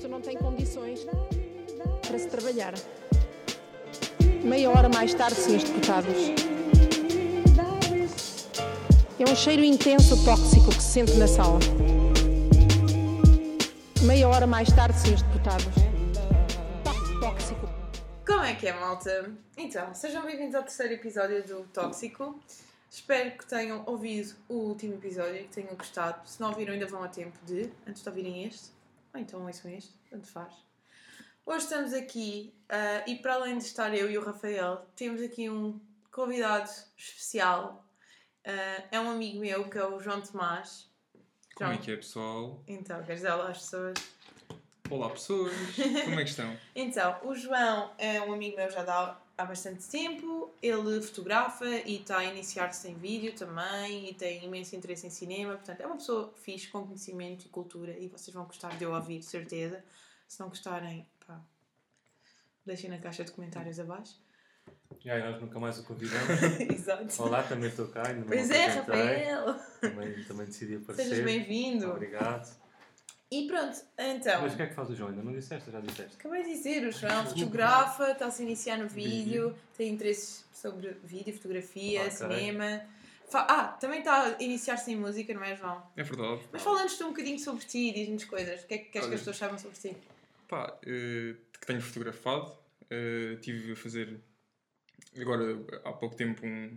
isto não tem condições para se trabalhar. Meia hora mais tarde, senhores deputados. É um cheiro intenso tóxico que se sente na sala. Meia hora mais tarde, senhores deputados. Tóxico. Como é que é, malta? Então, sejam bem-vindos ao terceiro episódio do Tóxico. Espero que tenham ouvido o último episódio e que tenham gostado. Se não ouviram, ainda vão a tempo de, antes de ouvirem este, ou então ouçam este, tanto faz. Hoje estamos aqui uh, e, para além de estar eu e o Rafael, temos aqui um convidado especial. Uh, é um amigo meu que é o João Tomás. Como é que é, pessoal? Então, queres dizer olá às pessoas? Olá, pessoas! Como é que estão? então, o João é um amigo meu já dá há bastante tempo. Ele fotografa e está a iniciar-se em vídeo também e tem imenso interesse em cinema. Portanto, é uma pessoa fixe, com conhecimento e cultura e vocês vão gostar de eu ouvir, certeza. Se não gostarem, pá, deixem na caixa de comentários abaixo. E aí, nós nunca mais o convidamos. Exato. Olá, também estou cá. Ainda Pois é. Rafael! Também, também decidi aparecer. Sejas bem-vindo! Obrigado. E pronto, então. Mas o que é que faz o João? Ainda não disseste já disseste? Acabei de dizer, o João fotografa, está-se a iniciar no vídeo, tem interesses sobre vídeo, fotografia, cinema. Ah, também está a iniciar-se em música, não é, João? É verdade. Mas fala-nos tu um bocadinho sobre ti, diz-nos coisas. O que é que queres que Olha. as pessoas saibam sobre ti? Pá, eh, que tenho fotografado. eh, tive a fazer, agora há pouco tempo, um,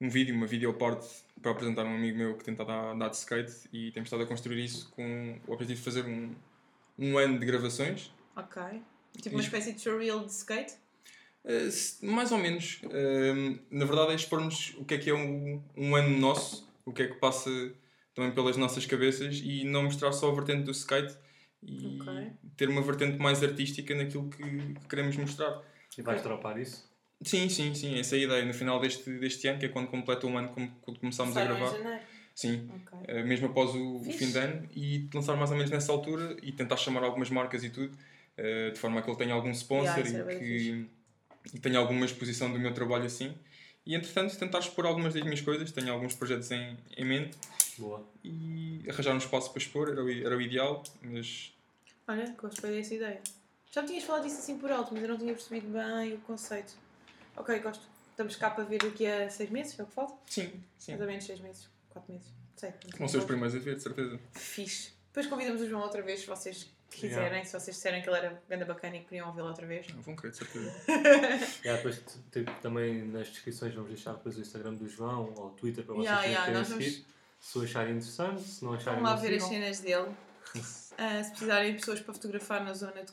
um vídeo, uma videoparte para apresentar a um amigo meu que tenta dar, andar de skate e temos estado a construir isso com o objetivo de fazer um, um ano de gravações. Ok. Tipo uma Isto- espécie de surreal de skate? Se- mais ou menos. Eh, na verdade é expormos o que é que é um, um ano nosso, o que é que passa também pelas nossas cabeças e não mostrar só a vertente do skate e Ok. ter uma vertente mais artística naquilo que, que queremos mostrar. E vais dropar isso? Sim, sim, sim, essa é a ideia. No final deste, deste ano, que é quando completa um ano como- quando começámos a gravar. janeiro. Sim, Ok. eh, mesmo após o, o Fixe. fim de ano e lançar mais ou menos nessa altura e tentar chamar algumas marcas e tudo, eh, de forma a que ele tenha algum sponsor Yeah, e que e tenha alguma exposição do meu trabalho assim. E entretanto tentar expor algumas das minhas coisas, tenho alguns projetos em, em mente Boa. e arranjar um espaço para expor era o, era o ideal, mas Olha, gostei dessa ideia. Já me tinhas falado disso assim por alto, mas eu não tinha percebido bem o conceito. Ok, gosto. Estamos cá para ver daqui a seis meses, é o que falta? sim, sim. Mais ou menos seis meses, quatro meses. Sei. Vão ser os primeiros a ver, de certeza. Fixe. Depois convidamos o João outra vez, se vocês quiserem. Yeah. Se vocês disserem que ele era ganda bacana e que queriam ouvi-lo outra vez. Não, vão querer, de certeza. Há depois t- t- também nas descrições vamos deixar depois o Instagram do João ou o Twitter para vocês Yeah, yeah, yeah, nós seguir. Se o acharem interessante, se não acharem Vamos lá ver as cenas dele. Ah, se precisarem de pessoas para fotografar na zona de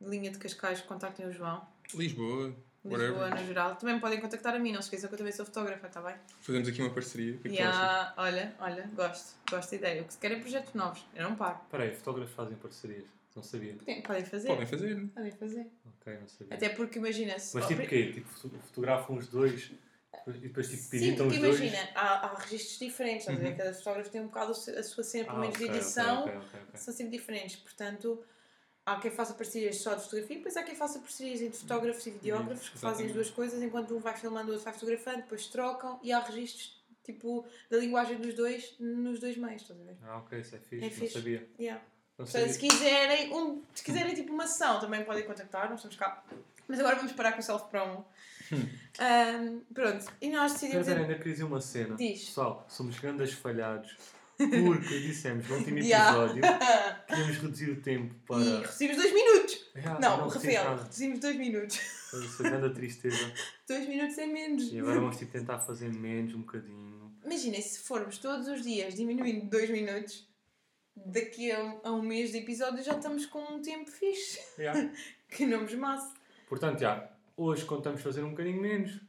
linha de Cascais, contactem o João. Lisboa, Lisboa whatever. no geral. Também podem contactar a mim, não se esqueçam que eu também sou fotógrafa, está bem? Fazemos aqui uma parceria. O que é que? Yeah, olha, olha, gosto. Gosto da ideia. O que se querem projetos novos. Eu não paro. Espera aí, fotógrafos fazem parcerias. Não sabia. Podem, podem fazer. Podem fazer. Podem fazer. Ok, não sabia. Até porque imagina se. Mas tipo o quê? Tipo, foto- fotografam os dois e depois tipo, Sim, porque os dois? imagina, há, há registros diferentes? Uhum. Cada fotógrafo tem um bocado a su- a sua cena, pelo Ah, menos de ok, ok, edição, ok, ok, ok. são sempre diferentes. Portanto, há quem faça parcerias só de fotografia, e depois há quem faça parcerias entre fotógrafos e videógrafos que fazem as duas coisas, enquanto um vai filmando, o outro vai fotografando, depois trocam e há registros tipo da linguagem dos dois nos dois meios, estás a ver? Ah, ok, isso é fixe. É não fixe. sabia. Yeah. Não se quiserem, um, se quiserem tipo uma sessão, também podem contactar, nós estamos cá. Mas agora vamos parar com o self-promo. Ahm, pronto, e nós decidimos. dizer, ainda queria dizer uma cena. Diz. Pessoal, somos grandes falhados. Porque dissemos no último episódio que íamos reduzir o tempo para. E reduzimos dois minutos! Yeah, não, reduzimos Rafael, reduzimos dois minutos. Essa grande tristeza. Dois minutos é menos. E agora vamos tipo, tentar fazer menos um bocadinho. Imaginem, se formos todos os dias diminuindo dois minutos, daqui a um, a um mês de episódio já estamos com um tempo fixe. Yeah. Que não nos masse. Portanto, já, hoje contamos fazer um bocadinho menos.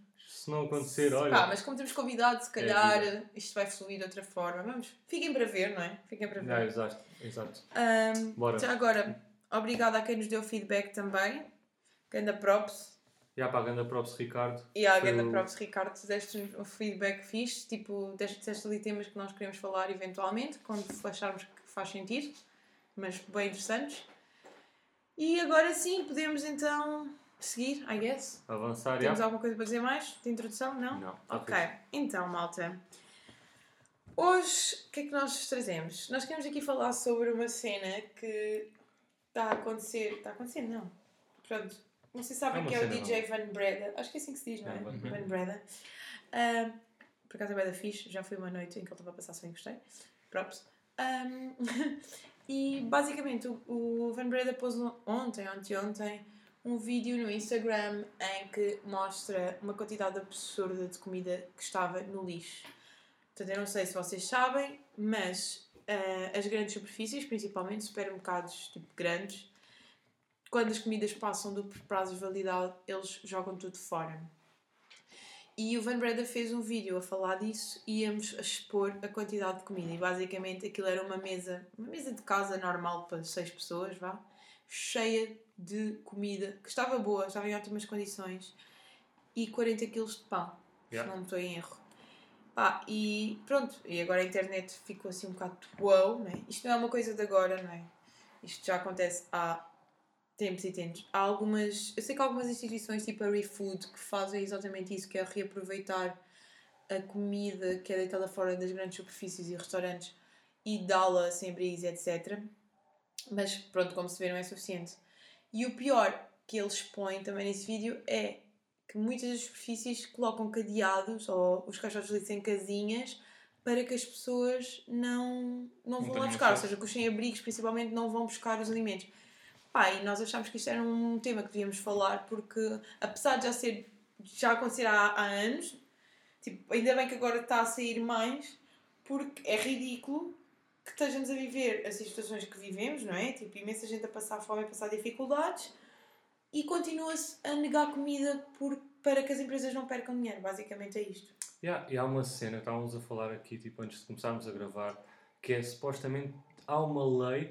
Se não acontecer, olha. Pá, mas como temos convidado, se calhar vida. isto vai fluir de outra forma. Vamos, fiquem para ver, não é? Fiquem para ver. Já, exato, exato. Ahm, Bora. já agora, obrigada a quem nos deu feedback também. Ganda props. Já para a ganda props Ricardo. E Foi ganda o- props, Ricardo, deste um feedback fixe. Tipo, deste ali temas que nós queremos falar eventualmente, quando acharmos que faz sentido. Mas bem interessantes. E agora sim, podemos então seguir, I guess. Avançar, Temos já? alguma coisa para dizer mais? De introdução? Não? Não, tá Ok, fixe. então, malta. Hoje, o que é que nós trazemos? Nós queremos aqui falar sobre uma cena que está a acontecer. Está a acontecer, não. Pronto. Não sei se sabem É que é o DJ Van Breda. Acho que é assim que se diz, não é? É, Van Van Breda. Por acaso é bem da fixe. Já foi uma noite em que ele estava a passar sem gostei. Props. Um, e basicamente o, o Van Breda pôs no- ontem, ontem, um vídeo no Instagram em que mostra uma quantidade absurda de comida que estava no lixo. Portanto, eu não sei se vocês sabem, mas ah, as grandes superfícies, principalmente supermercados tipo grandes, quando as comidas passam do prazo de validade, eles jogam tudo fora. E o Van Breda fez um vídeo a falar disso e íamos a expor a quantidade de comida. E basicamente aquilo era uma mesa, uma mesa de casa normal para seis pessoas, vá, cheia de comida, que estava boa, estava em ótimas condições, e 40 kg de pão, Yeah. se não estou em erro. Pá, e pronto, e agora a internet ficou assim um bocado wow, não é? Isto não é uma coisa de agora, não é? Isto já acontece há tempos e tempos. Há algumas, eu sei que há algumas instituições tipo a ReFood que fazem exatamente isso, que é reaproveitar a comida que é deitada fora das grandes superfícies e restaurantes e dá-la sem bris, etc. Mas pronto, como se vê, não é suficiente. E o pior que eles põem também nesse vídeo é que muitas das superfícies colocam cadeados ou os caixotes de lixo em casinhas para que as pessoas não, não Não vão lá tenham buscar, ou seja, que os sem-abrigos principalmente não vão buscar os alimentos. Pá, e nós achámos que isto era um tema que devíamos falar porque, apesar de já ser já acontecer há, há anos, tipo, ainda bem que agora está a sair mais, porque é ridículo que estejamos a viver as situações que vivemos, não é? Tipo, imensa gente a passar fome, a passar dificuldades e continua-se a negar comida por, para que as empresas não percam dinheiro. Basicamente é isto. Yeah, e há uma cena, estávamos a falar aqui, tipo, antes de começarmos a gravar, que é supostamente há uma lei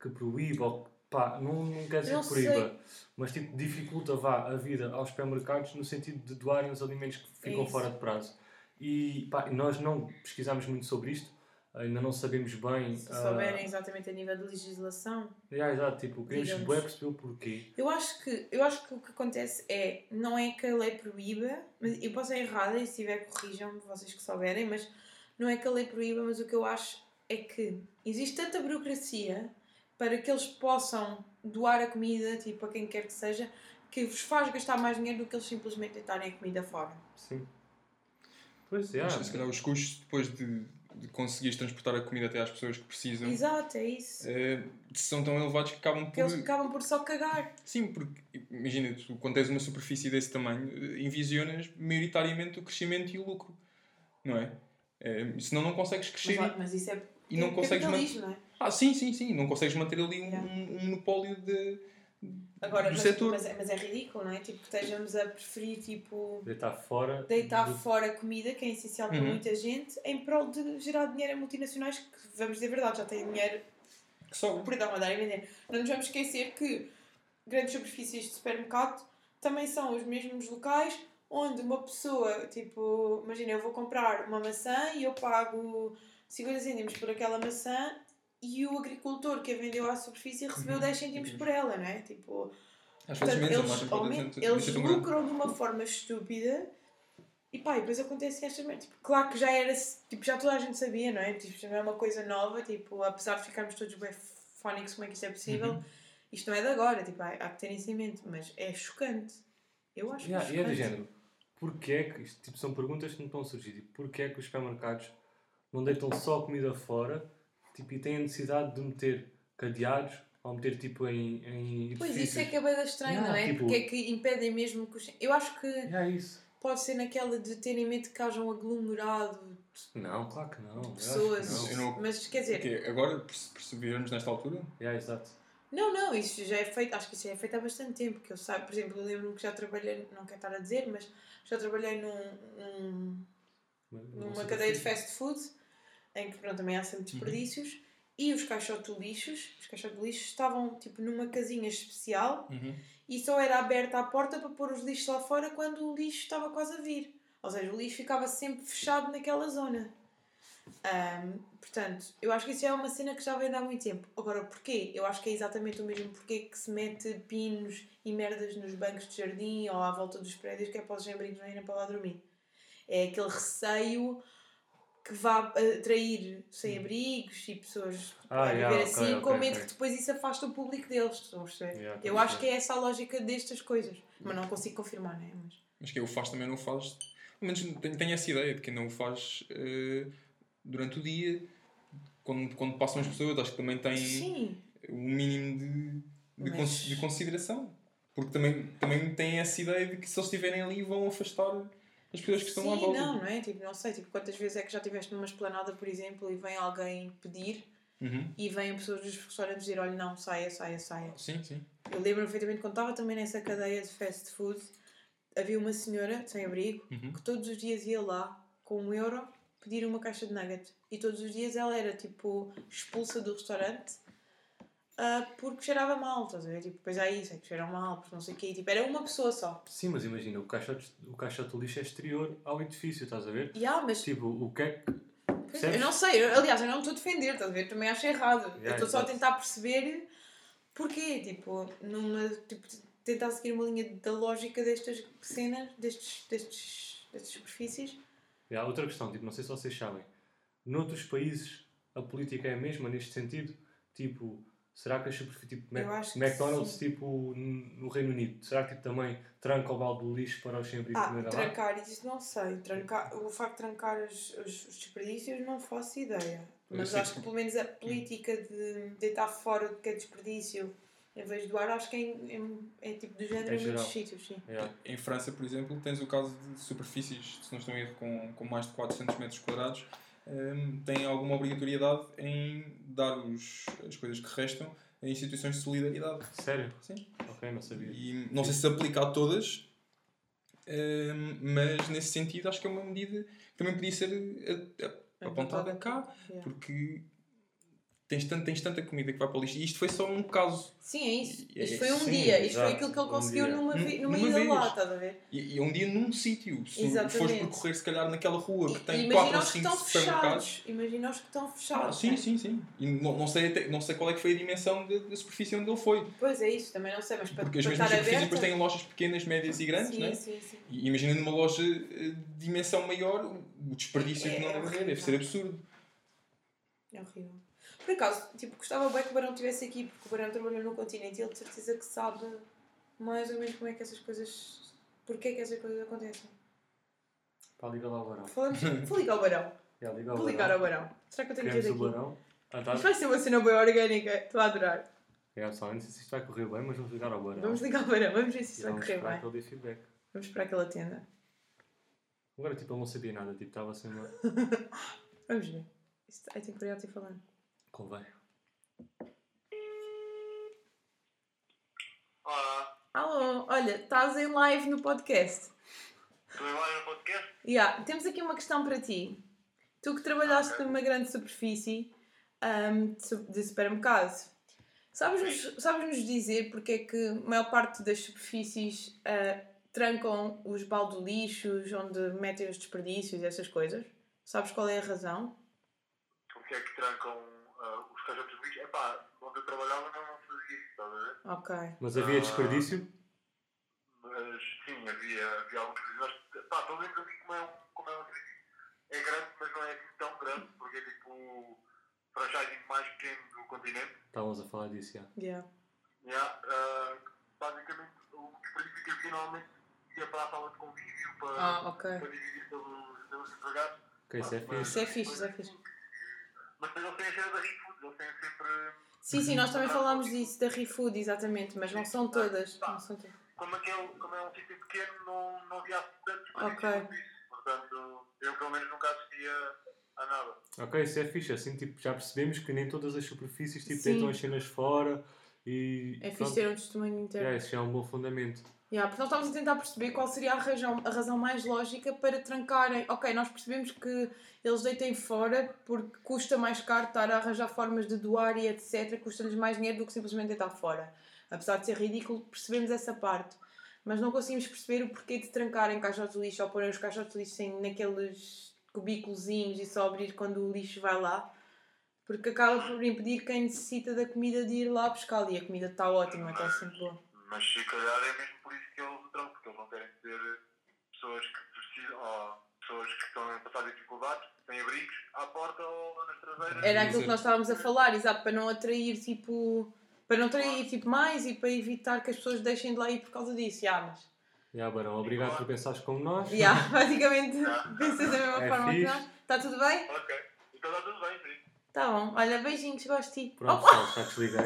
que proíbe, ou pá, não, não quer dizer Não que proíba, mas tipo, dificulta vá a vida aos supermercados no sentido de doarem os alimentos que ficam isso. fora de prazo. E pá, nós não pesquisámos muito sobre isto, ainda não sabemos bem. Se ah, souberem exatamente a nível de legislação. yeah, exato, tipo, queremos bué perceber o porquê. Eu acho, que, eu acho que o que acontece é, não é que a lei proíba, mas eu posso estar errada e se tiver corrijam-me vocês que souberem, mas não é que a lei proíba, mas o que eu acho é que existe tanta burocracia para que eles possam doar a comida, tipo, a quem quer que seja, que vos faz gastar mais dinheiro do que eles simplesmente deitarem a comida fora. Sim. Pois é. Mas, se calhar os custos depois de, de conseguires transportar a comida até às pessoas que precisam Exato, é isso. eh, são tão elevados que acabam Que eles por. acabam por só cagar. Sim, porque imagina, tu, quando tens uma superfície desse tamanho, eh, envisionas maioritariamente o crescimento e o lucro, não é? Eh, senão não consegues Mas, crescer. lá- mas isso é E não consegues capitalismo, não é? Ah, sim, sim, sim. Não consegues manter ali um, Yeah. um monopólio de, Agora, do mas, setor. mas, é, mas é ridículo, não é? Tipo, que estejamos a preferir, tipo... Deitar fora. deitar do- fora comida, que é essencial para Uhum. muita gente, em prol de gerar dinheiro a multinacionais que, vamos dizer a verdade, já têm dinheiro que só. por dar, mandar e vender. Não nos vamos esquecer que grandes superfícies de supermercado também são os mesmos locais onde uma pessoa, tipo, imagina, eu vou comprar uma maçã e eu pago 50 cêntimos por aquela maçã e o agricultor que a vendeu à superfície recebeu Uhum. 10 cêntimos por ela, não é? Tipo, Às Portanto, a eles, eles lucram de uma forma estúpida e pá, e depois acontece estas merdas. Tipo, claro que já era, tipo, já toda a gente sabia, não é? Tipo, já não é uma coisa nova, tipo, apesar de ficarmos todos bem fónicos como é que isto é possível, Uhum. isto não é de agora, tipo, há, há que ter isso em mente, mas é chocante. Eu acho Yeah, que e é é do chocante. género. Porquê é que, isto, tipo, são perguntas que não estão a surgir. Tipo, porquê é que os supermercados não deitam só comida fora tipo, e têm a necessidade de meter cadeados ou meter tipo em, em Pois edifícios? isso é que é bem estranho, Yeah, não é? tipo- Porque é que impedem mesmo que os... Eu acho que É isso. pode ser naquela de terem medo que haja um aglomerado Não, claro que não. de acho que pessoas, não. Mas quer dizer, Ok, agora perce- percebermos nesta altura? Yeah, exato. Não, não, isso já é feito, acho que isso já é feito há bastante tempo, que eu sabe, por exemplo, eu lembro-me que já trabalhei, não quero estar a dizer, mas já trabalhei num, num- numa cadeia de fast food, em que pronto, também há sempre desperdícios, e os caixotes de lixos, os caixotes de lixos estavam tipo numa casinha especial e só era aberta a porta para pôr os lixos lá fora quando o lixo estava quase a vir. Ou seja, o lixo ficava sempre fechado naquela zona. Ahm, portanto, eu acho que isso é uma cena que já vem de há muito tempo. Agora, porquê? Eu acho que é exatamente o mesmo porquê que se mete pinos e merdas nos bancos de jardim ou à volta dos prédios que é para os gembrigos não irem para lá dormir. É aquele receio que vá atrair sem-abrigos e pessoas Ah, a yeah, viver assim, ok, com medo ok. que depois isso afasta o público deles. Estão? Yeah, Eu acho que é essa a lógica destas coisas. Mas não consigo confirmar, não é? Mas... Mas quem o faz também não o faz. Pelo menos tenho, tenho essa ideia de quem não o faz eh, durante o dia, quando, quando passam as pessoas, acho que também tem Sim. um mínimo de, de, Mas- cons- de consideração. Porque também, também tem essa ideia de que se eles estiverem ali vão afastar as pessoas que estão Sim, à volta. não, não é? Tipo, não sei, tipo, quantas vezes é que já estiveste numa esplanada, por exemplo, e vem alguém pedir Uhum. e vêm pessoas dos restaurantes dizer, olha, não, saia, saia, saia. Sim, sim. Eu lembro perfeitamente quando estava também nessa cadeia de fast food, havia uma senhora sem abrigo Uhum. que todos os dias ia lá com um euro pedir uma caixa de nugget. E todos os dias ela era tipo expulsa do restaurante ah, porque cheirava mal, estás a ver? Tipo, depois há isso, é que cheiram mal, porque não sei o quê. Tipo, era uma pessoa só. Sim, mas imagina, o caixote, o caixote do lixo é exterior ao edifício, estás a ver? Há, mas Tipo, o que é que. Pois, percebes? eu não sei, eu- aliás, eu não estou a defender, estás a ver? Também acho errado. eu Yeah, estou só a tentar perceber porquê, tipo, numa, tipo, tentar seguir uma linha da lógica destas cenas, destes, destes, destas superfícies. Há outra questão, tipo, não sei se vocês sabem. Noutros países a política é a mesma neste sentido? Tipo, será que as superfícies, tipo, Mac- McDonald's, tipo, no Reino Unido, será que tipo, também tranca o balde do lixo para os sem-abrigo Ah, comer lá? trancar, isso não sei. Trancar, o facto de trancar os, os, os desperdícios não faço ideia. Mas acho que- que pelo menos a política de deitar fora do que é desperdício em vez de doar, acho que é, em- é, é tipo do género É em muitos sítios, sim. Yeah. Em França, por exemplo, tens o caso de superfícies, se não estou em erro, com, com mais de 400 metros quadrados, hum, têm alguma obrigatoriedade em dar os, as coisas que restam a instituições de solidariedade. Sério? Sim. Ok, não sabia. E não sei se se aplica a todas, hum, mas nesse sentido acho que é uma medida que também podia ser apontada cá, Yeah. porque tens, tanto, tens tanta comida que vai para o lixo. E isto foi só um caso. Sim, é isso. É Isto foi um sim, dia. Isto foi exato, aquilo que ele um conseguiu dia. numa, vi- numa Numa ida vez. lá, estás a ver? E, e é um dia num sítio. Se Exatamente. fores percorrer, se calhar, naquela rua que E- tem e 4 imagina ou os que 5 estão supermercados. fechados. Imagina os que estão Ah, fechados. sim, né? sim, sim. E não, não, sei até- não sei qual é que foi a dimensão da, superfície onde ele foi. Pois é isso, também não sei, mas para, Porque as para mesmas estar superfícies depois têm lojas pequenas, médias e grandes, sim, né? sim, sim. E imagina numa loja eh, de dimensão maior, o desperdício É- que não é deve haver, deve ser absurdo. É horrível. Por acaso, tipo, gostava bem que o Barão estivesse aqui, porque o Barão trabalhou no continente e ele de certeza que sabe mais ou menos como é que essas coisas... Porquê que essas coisas acontecem. Pá, liga lá ao Barão. Falamos... Vou ligar ao Barão. Yeah, liga ao Vou ligar ao Barão. Será que eu tenho que ir Queremos o daqui? Barão. Ah, tá. Isto vai ser uma cena bem orgânica. Estou a adorar. Yeah, pessoal, não sei se isto vai correr bem, mas vamos ligar ao Barão. Vamos ligar ao Barão. Vamos ver se isto vai vamos correr esperar bem. que ele dê feedback. Vamos esperar que ele atenda. Agora, tipo, ele não sabia nada, tipo, estava sem uma... Vamos ver. Isto... Ai, tenho curiosidade de falando. Convém. Olá, Alô, olha, estás em live no podcast. estou em live no podcast? Yeah, temos aqui uma questão para ti. Tu que trabalhaste Ok. numa grande superfície ahm, de su- de supermercado, sabes-nos sabes -nos dizer porque é que a maior parte das superfícies ah, trancam os balde lixos, onde metem os desperdícios e essas coisas? Sabes qual é a razão? O que é que trancam ah, os caixotes de lixo? Epá, onde eu trabalhava não fazia isso, estás a ver? Ok. Mas havia Ah. desperdício? Mas sim, havia, havia alguns serviços. Pá, pelo menos ali como é um, como é um. É grande, mas não é assim tão grande, porque é tipo o franchising mais pequeno do continente. Estávamos a falar disso, já. Yeah. Yeah, ah, basicamente, o desperdício que havia normalmente ia para a sala de convívio para, Ah, ok. para dividir pelos, pelos empregados. Ok, isso é Mas- fixe. Isso é fixe, isso é fixe. Mas depois eles têm a cena da ReFood, eles têm sempre. Sim, sim, nós também falámos disso, da ReFood, exatamente, mas não são todas. Não são todas. Como, aquele, como é um sítio pequeno, não, não havia tantos Ok. quanto isso. Portanto, eu pelo menos nunca assistia a nada. Ok, isso é fixe. Assim, tipo, já percebemos que nem todas as superfícies, tipo, Sim. deitam as cenas fora e... É fixe pronto. ter um testemunho interno. Yeah, isso já é um bom fundamento. Yeah, porque nós estamos a tentar perceber qual seria a razão, a razão mais lógica para trancarem. Ok, nós percebemos que eles deitem fora porque custa mais caro estar a arranjar formas de doar e etc. Custa-lhes mais dinheiro do que simplesmente deitar fora. Apesar de ser ridículo, percebemos essa parte. Mas não conseguimos perceber o porquê de trancarem caixotes de lixo ou porem os caixotes de lixo em, naqueles cubículozinhos e só abrir quando o lixo vai lá. Porque acaba por impedir quem necessita da comida de ir lá buscar e a comida está ótima, está sempre boa. Mas se calhar é mesmo por isso que eles o trancam, porque eles não querem ter pessoas que precisam, ou pessoas que estão a passar dificuldades, têm abrigos à porta ou nas traseiras. Era aquilo que nós estávamos a falar, exato, para não atrair tipo. Para não atrair tipo, mais e para evitar que as pessoas deixem de lá ir por causa disso. Já, mas. Já, Barão, obrigado por pensares como nós. Já, basicamente pensas da mesma É forma que nós. Está tudo bem? Ok. Então está tudo bem, sim. Tá bom. Olha, beijinhos, gosto de ti. Pronto, já, já desliguei.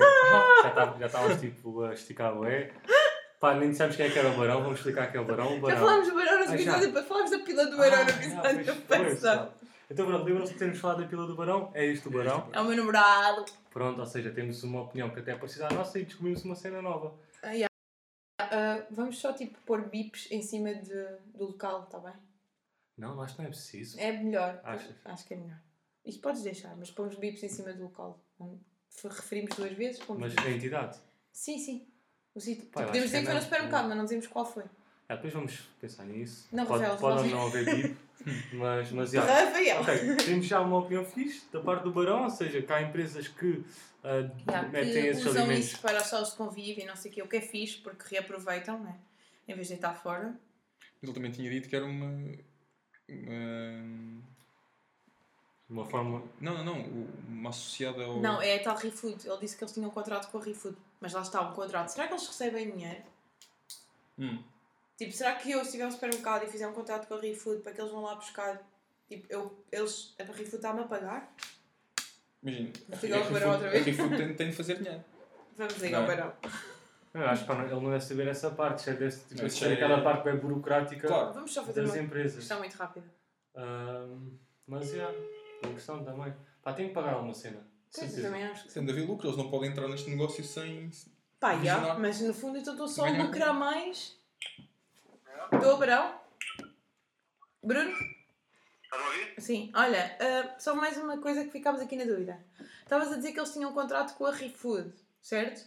Já tá- Já estavas tipo a esticar o é. Pá, nem dissemos quem é que era o Barão, vamos explicar quem é o Barão. O Já Barão. falámos do Barão nesse Ah, já. episódio, depois falámos da pila do Barão no Ah, episódio já, pois, pois, passado. Então, pronto, lembram-se de termos falado da pila do Barão? É isto o Barão. É o meu namorado. Pronto, ou seja, temos uma opinião que até é parecida à nossa e descobrimos uma cena nova. Ah, vamos só tipo pôr bips em cima de, do local, está bem? Não, acho que não é preciso. É melhor. Achas? Acho que é melhor. Isto podes deixar, mas pomos bips em cima do local. Referimos duas vezes. pomos Mas a entidade. Sim, sim. O sítio. Pá, podemos dizer que foi no supermercado, mas não dizemos qual foi. Ah, depois vamos pensar nisso. Não, pode Rafael, pode não haver bip, mas, mas já. Rafael! Ok, temos já uma opinião fixe da parte do Barão, ou seja, que há empresas que ah, Já, metem que esses usam alimentos. isso para os salas de convívio e não sei o quê, o que é fixe, porque reaproveitam, né? Em vez de deitar fora. Mas ele também tinha dito que era uma. uma- De uma forma. Não, não, não. o- Uma associada ao. Não, é a tal ReFood. Ele disse que eles tinham um contrato com a ReFood. Mas lá está, um contrato. Será que eles recebem dinheiro? Hum. Tipo, será que eu, se estiver no supermercado e fizer um contrato com a ReFood para que eles vão lá buscar, tipo, eu, eles, a ReFood está-me a pagar? Imagina. Ligar Barão outra vez. A ReFood tem, tem de fazer dinheiro. Vamos ligar Não ao é? Barão. Eu acho que ele não deve saber essa parte, já deve tipo, Não, ser isso é- aquela parte bem burocrática Claro. Vamos só fazer das uma empresas. questão muito rápida. Ahm, mas é, uma questão também. Pá, tem que pagar alguma cena. Eu Certeza. também acho que sim. Sendo a haver lucro, eles não podem entrar neste negócio sem. Pá, Visionar. já, mas no fundo então estou só a Ganhar. lucrar mais. Estou, Barão? Bruno? Estás a ouvir? Sim, olha, ah, só mais uma coisa que ficámos aqui na dúvida. Estavas a dizer que eles tinham um contrato com a ReFood, certo?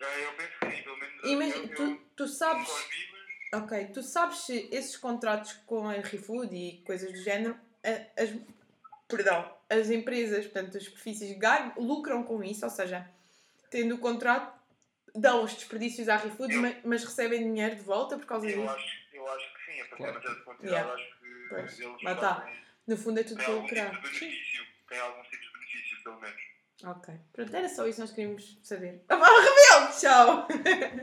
Eh, Eu penso que sim, pelo menos. Imagina, eu- tu, eu tu sabes. nunca os vi, mas- Ok, tu sabes se esses contratos com a ReFood e coisas do género, a- as, perdão, as empresas, portanto, as superfícies ganham, lucram com isso, ou seja, tendo o contrato, dão os desperdícios à ReFood, mas, mas recebem dinheiro de volta por causa Eu disso. acho, eu acho que sim, a partir Claro. certa quantidade, Yeah. acho que Pois, eles lá tá. fazem- No fundo é tudo para tipo lucrar. benefício. Tem algum tipo de benefício, pelo menos. Ok, pronto, era só isso que nós queríamos saber. Ah, Rebelde, tchau!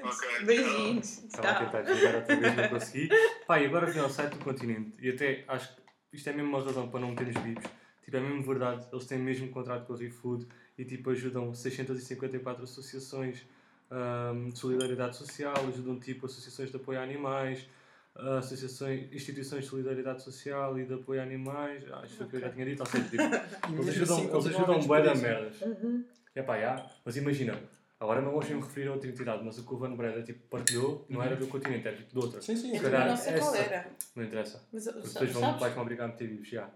Ok. Beijinhos, Estava a tchau. tentar desligar outra vez, não consegui. Pá, e agora vi ao site do continente. E até acho que isto é mesmo uma razão para não termos bips. Tipo, é mesmo verdade. Eles têm mesmo contrato com a ReFood e tipo, ajudam 654 associações ahm, de solidariedade social, ajudam tipo associações de apoio a animais, ah, associações, instituições de solidariedade social e de apoio a animais. Ah, isto foi o que eu já tinha dito. Ou seja, tipo, eles ajudam, eles ajudam bué desperdício. merdas. Uhum. É pá, já. Mas imagina, agora não vamos me referir a outra entidade, mas o que o Van Breda tipo, partilhou não era do continente, era tipo de outra. Sim, sim. Sim. calhar não sei qual era. Não interessa. Mas Porque depois vão, vai-te obrigar a meter vivos, já.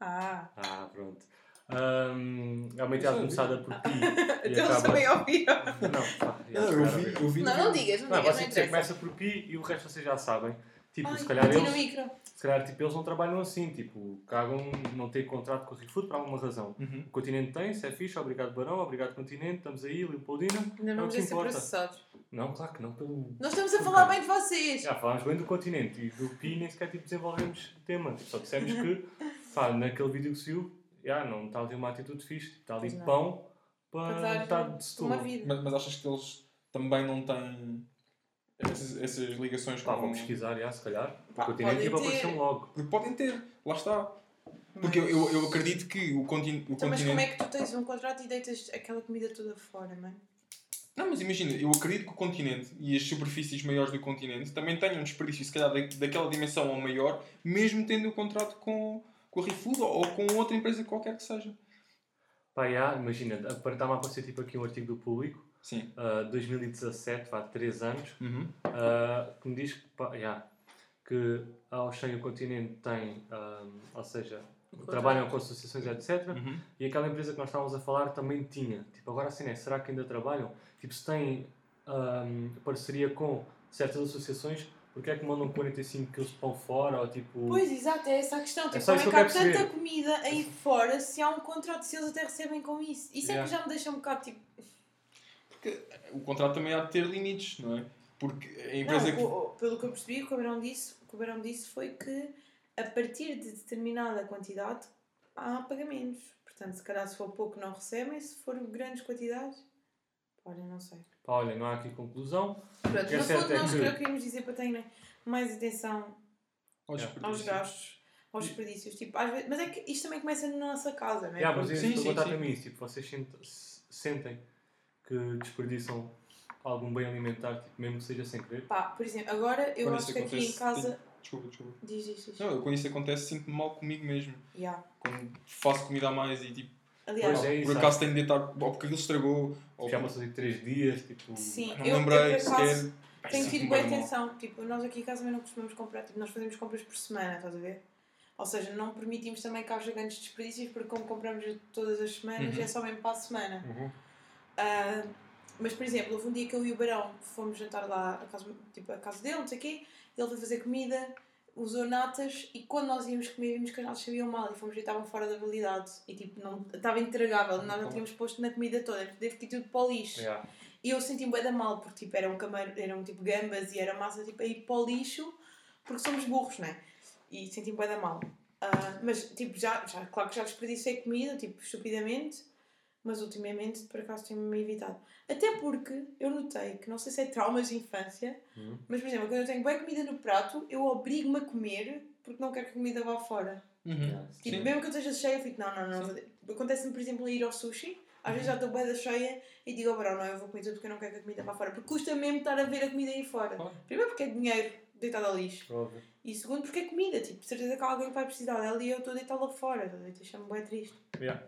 Ah, Ah, pronto. É entidade Isso é começada por pi e então eles também ouviram. Não, pá, já, Não, eu eu vi. Não, não digas, não Não, digas, você, não você começa por pi e o resto vocês já sabem. Tipo, Ai, se calhar eles... no micro. Se calhar tipo, eles não trabalham assim, tipo, cagam, não têm contrato com a ReFood por alguma razão. Uhum. O Continente tem, se é fixe, obrigado Barão, obrigado Continente, estamos aí, Leopoldina. Ainda Não vamos te a ser processados. Não, claro que não, pelo... Nós estamos a falar bem de vocês. Já falámos bem do continente e do Pi nem sequer tipo, desenvolvemos o tema. Só dissemos que pá, naquele vídeo que viu, já, não está ali uma atitude fixe. Está ali pão Para estar de uma Setúbal. vida. Mas, mas achas que eles também não têm essas, essas ligações Pá, com. vou pesquisar, já, se calhar. O Pá, continente tipo, ter. apareceu logo. Porque podem ter, lá está. Porque eu, eu, eu acredito que o, continente. O Então, mas continente... como é que tu tens um contrato e deitas aquela comida toda fora, mano? Não, mas imagina, eu acredito que o continente e as superfícies maiores do continente também tenham um desperdício, se calhar, da- daquela dimensão ou maior, mesmo tendo o contrato com, com a ReFood ou com outra empresa qualquer que seja. Pá, já, imagina, está-me a aparecer tipo aqui um artigo do público, Sim. ah, 2017, há 3 anos, Uhum. ah, que me diz que, pá, já, que a Ocean e o continente têm, ah, ou seja, trabalham com associações, etc. Uhum. E aquela empresa que nós estávamos a falar também tinha. Tipo, agora assim, né? será que ainda trabalham? Tipo, se têm ahm, parceria com certas associações, porque é que mandam 45 kg de pão fora? Ou tipo. Pois, exato, é essa a questão. Tipo, só como é que que há tanta perceber. comida aí fora se há um contrato, se eles até recebem com isso? Isso é Yeah. que já me deixa um bocado tipo. Porque o contrato também há de ter limites, não é? Porque a Não, empresa que. o- o- pelo que eu percebi, o que o Barão disse, o que o Barão disse foi que a partir de determinada quantidade há pagamentos. Portanto, se calhar se for pouco não recebem, se for grandes quantidades, olha, não sei. Pá, olha, não há aqui conclusão. Pronto, que é no certo fundo é nós que- que... queríamos dizer para terem mais atenção aos Yeah. aos gastos, aos desperdícios. Tipo, às vezes, mas é que isto também começa na nossa casa, não é? Yeah, mas Sim, sim, também isso, tipo, vocês sent- se- sentem que desperdiçam algum bem alimentar, tipo, mesmo que seja sem querer? Pá, por exemplo, agora eu Quando acho que aqui em casa. Desculpa, desculpa. Diz, diz, diz. Não, eu, quando isso acontece, sinto-me mal comigo mesmo. Yeah. Quando faço comida a mais e tipo, Aliás, Pois é, por acaso tenho de deitar, ou porque aquilo estragou, ou passou de 3 dias, tipo. sim, não eu, lembrei eu sequer. Tenho sinto-me tido bué boa mal. atenção. Tipo, nós aqui em casa também não costumamos comprar, tipo, nós fazemos compras por semana, estás a ver? Ou seja, não permitimos também que haja grandes desperdícios porque como compramos todas as semanas Uhum. é só mesmo para a semana. Uhum. Ah, mas, por exemplo, houve um dia que eu e o Barão fomos jantar lá à casa, tipo, à casa dele, não sei o quê, ele foi fazer comida, usou natas e quando nós íamos comer vimos que as natas sabiam mal e fomos ver estavam fora da validade e tipo, não, estava intragável, nós não tínhamos posto na comida toda, teve que ir tudo para o lixo. Yeah. E eu senti-me bem da mal, porque tipo, eram, camar... eram tipo gambas e era massa tipo, a ir para o lixo, porque somos burros, não é? E senti-me bem da mal. Ah, mas tipo, já, já, claro que já desperdicei comida, tipo, estupidamente, mas ultimamente por acaso tenho-me evitado. Até porque eu notei que, não sei se é traumas de infância, Uhum. mas por exemplo, quando eu tenho boa comida no prato, eu obrigo-me a comer porque não quero que a comida vá fora. Uhum. Tipo, Sim. mesmo que eu esteja cheia, eu fico, não, não, não. Acontece-me, por exemplo, ir ao sushi, às vezes já estou bem da cheia e digo, oh, bro, não, eu vou comer tudo porque eu não quero que a comida vá fora. Porque custa mesmo estar a ver a comida aí fora. Claro. Primeiro porque é dinheiro deitado ao lixo. Óbvio. E segundo porque é comida, tipo, de certeza que alguém vai precisar dela e eu estou a deitá-la fora. Deixa-me bem triste. Yeah.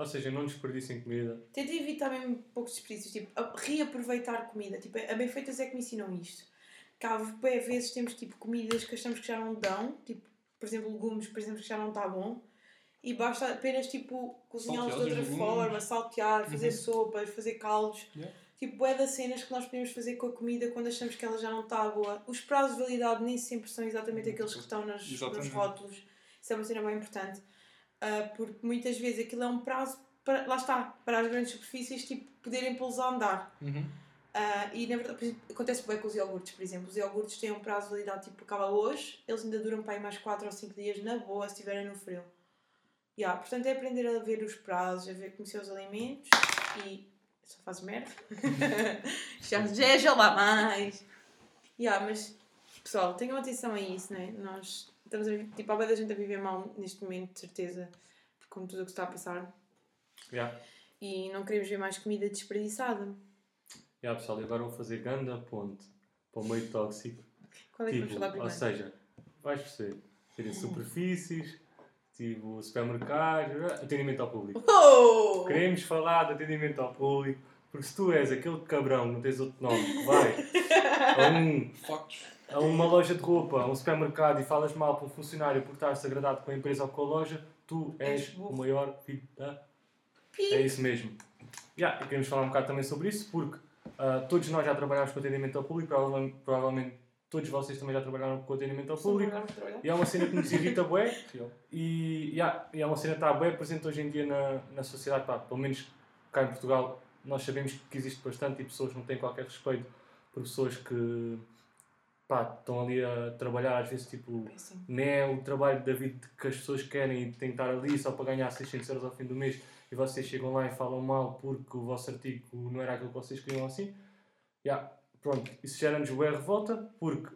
Ou seja, não desperdicem comida. Tenta evitar mesmo poucos desperdícios, tipo, reaproveitar comida. Tipo, a bem feitas é que me ensinam isto. Que há bem vezes temos tipo comidas que achamos que já não dão, tipo, por exemplo, legumes, por exemplo, que já não está bom. E basta apenas tipo cozinhá-los de outra legumes. forma, saltear, fazer Uhum. sopas, fazer caldos. Yeah. Tipo, é das cenas que nós podemos fazer com a comida quando achamos que ela já não está boa. Os prazos de validade nem sempre são exatamente aqueles que estão nas, nos rótulos. Isso é uma cena bem importante. Ah, porque muitas vezes aquilo é um prazo para, lá está, para as grandes superfícies tipo, poderem pô-los a andar. Uhum. Ah, e na verdade, acontece bem com os iogurtes, por exemplo. Os iogurtes têm um prazo de validade tipo acaba hoje, eles ainda duram para aí mais 4 ou 5 dias na boa se estiverem no frio. Yeah, portanto, é aprender a ver os prazos, a ver conhecer os alimentos e só faz merda. já, já, lá mais. Yeah, mas pessoal, tenham atenção a isso, né? Nós estamos a, tipo, há da gente a viver mal neste momento, de certeza, com tudo o que está a passar. Yeah. E não queremos ver mais comida desperdiçada. Yeah, pessoal, e agora vou fazer ganda ponte para o meio tóxico. Qual é que vamos Tipo, falar ou primeiro? seja, vais perceber. Terem superfícies, tipo supermercados, atendimento ao público. Oh! Queremos falar de atendimento ao público, porque se tu és aquele cabrão, não tens outro nome, que vai a, um, Factos. A uma loja de roupa, a um supermercado e falas mal para um funcionário por estar sagradado com a empresa ou com a loja, tu és o maior filho da. É isso mesmo. Yeah, e queremos falar um bocado também sobre isso, porque ah, todos nós já trabalhámos com atendimento ao público, provavelmente, provavelmente todos vocês também já trabalharam com atendimento ao público. E é uma cena que nos irrita bué. E, yeah, e é uma cena que está bem presente hoje em dia na, na sociedade. Pá, pelo menos cá em Portugal, nós sabemos que existe bastante e pessoas não têm qualquer respeito por pessoas que pá, estão ali a trabalhar, às vezes, tipo, Péssimo. nem é o trabalho da vida que as pessoas querem e têm que estar ali só para ganhar 600 euros ao fim do mês e vocês chegam lá e falam mal porque o vosso artigo não era aquilo que vocês queriam assim. Yeah, pronto, isso gera-nos boa revolta porque